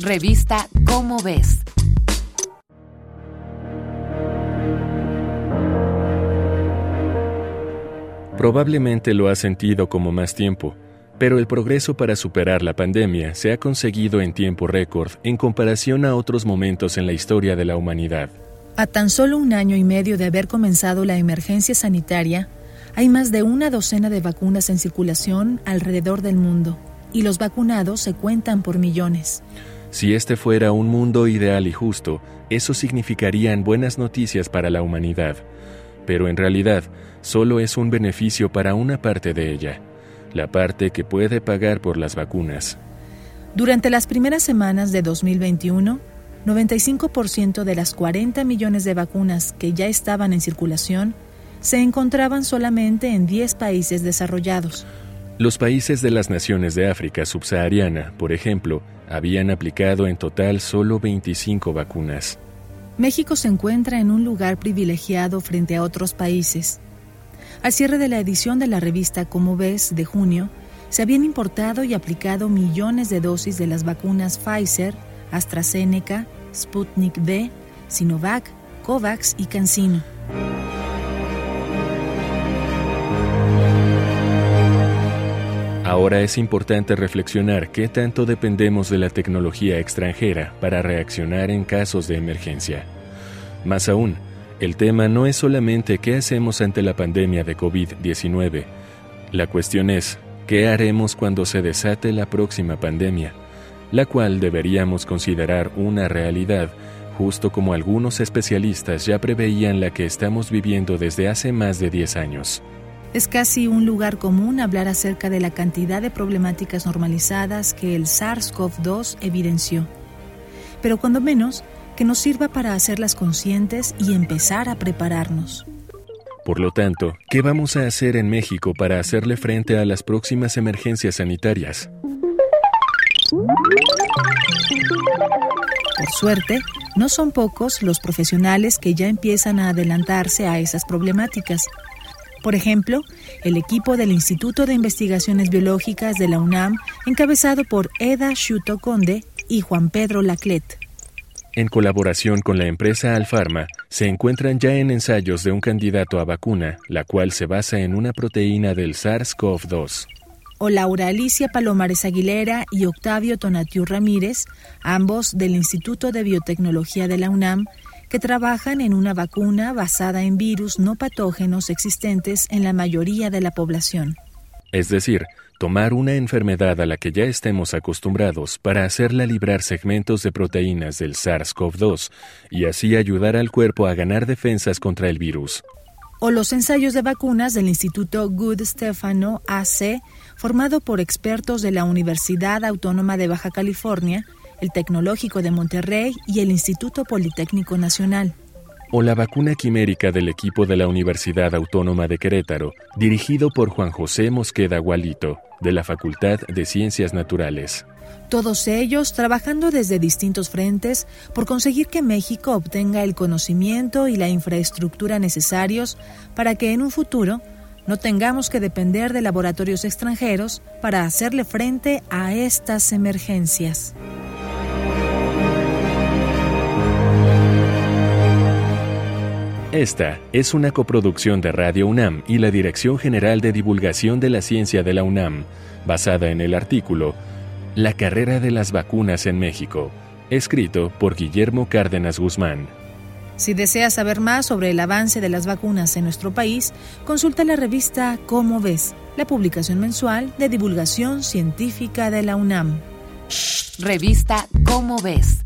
Revista Cómo ves. Probablemente lo has sentido como más tiempo, pero el progreso para superar la pandemia se ha conseguido en tiempo récord en comparación a otros momentos en la historia de la humanidad. A tan solo un año y medio de haber comenzado la emergencia sanitaria, hay más de una docena de vacunas en circulación alrededor del mundo, y los vacunados se cuentan por millones. Si este fuera un mundo ideal y justo, eso significarían buenas noticias para la humanidad, pero en realidad solo es un beneficio para una parte de ella, la parte que puede pagar por las vacunas. Durante las primeras semanas de 2021, 95% de las 40 millones de vacunas que ya estaban en circulación se encontraban solamente en 10 países desarrollados. Los países de las naciones de África subsahariana, por ejemplo, habían aplicado en total solo 25 vacunas. México se encuentra en un lugar privilegiado frente a otros países. Al cierre de la edición de la revista Como ves de junio, se habían importado y aplicado millones de dosis de las vacunas Pfizer, AstraZeneca, Sputnik V, Sinovac, COVAX y CanSino. Ahora es importante reflexionar qué tanto dependemos de la tecnología extranjera para reaccionar en casos de emergencia. Más aún, el tema no es solamente qué hacemos ante la pandemia de COVID-19. La cuestión es, ¿qué haremos cuando se desate la próxima pandemia? la cual deberíamos considerar una realidad, justo como algunos especialistas ya preveían la que estamos viviendo desde hace más de 10 años. Es casi un lugar común hablar acerca de la cantidad de problemáticas normalizadas que el SARS-CoV-2 evidenció, pero cuando menos que nos sirva para hacerlas conscientes y empezar a prepararnos. Por lo tanto, ¿qué vamos a hacer en México para hacerle frente a las próximas emergencias sanitarias? Por suerte, no son pocos los profesionales que ya empiezan a adelantarse a esas problemáticas. Por ejemplo, el equipo del Instituto de Investigaciones Biológicas de la UNAM, encabezado por Eda Shuto Conde y Juan Pedro Laclet. En colaboración con la empresa Alfarma, se encuentran ya en ensayos de un candidato a vacuna, la cual se basa en una proteína del SARS-CoV-2 o Laura Alicia Palomares Aguilera y Octavio Tonatiu Ramírez, ambos del Instituto de Biotecnología de la UNAM, que trabajan en una vacuna basada en virus no patógenos existentes en la mayoría de la población. Es decir, tomar una enfermedad a la que ya estemos acostumbrados para hacerla librar segmentos de proteínas del SARS-CoV-2 y así ayudar al cuerpo a ganar defensas contra el virus. O los ensayos de vacunas del Instituto Good Stefano AC formado por expertos de la Universidad Autónoma de Baja California, el Tecnológico de Monterrey y el Instituto Politécnico Nacional. O la vacuna quimérica del equipo de la Universidad Autónoma de Querétaro, dirigido por Juan José Mosqueda Gualito, de la Facultad de Ciencias Naturales. Todos ellos trabajando desde distintos frentes por conseguir que México obtenga el conocimiento y la infraestructura necesarios para que en un futuro no tengamos que depender de laboratorios extranjeros para hacerle frente a estas emergencias. Esta es una coproducción de Radio UNAM y la Dirección General de Divulgación de la Ciencia de la UNAM, basada en el artículo La carrera de las vacunas en México, escrito por Guillermo Cárdenas Guzmán. Si deseas saber más sobre el avance de las vacunas en nuestro país, consulta la revista Cómo ves, la publicación mensual de divulgación científica de la UNAM. Revista Cómo ves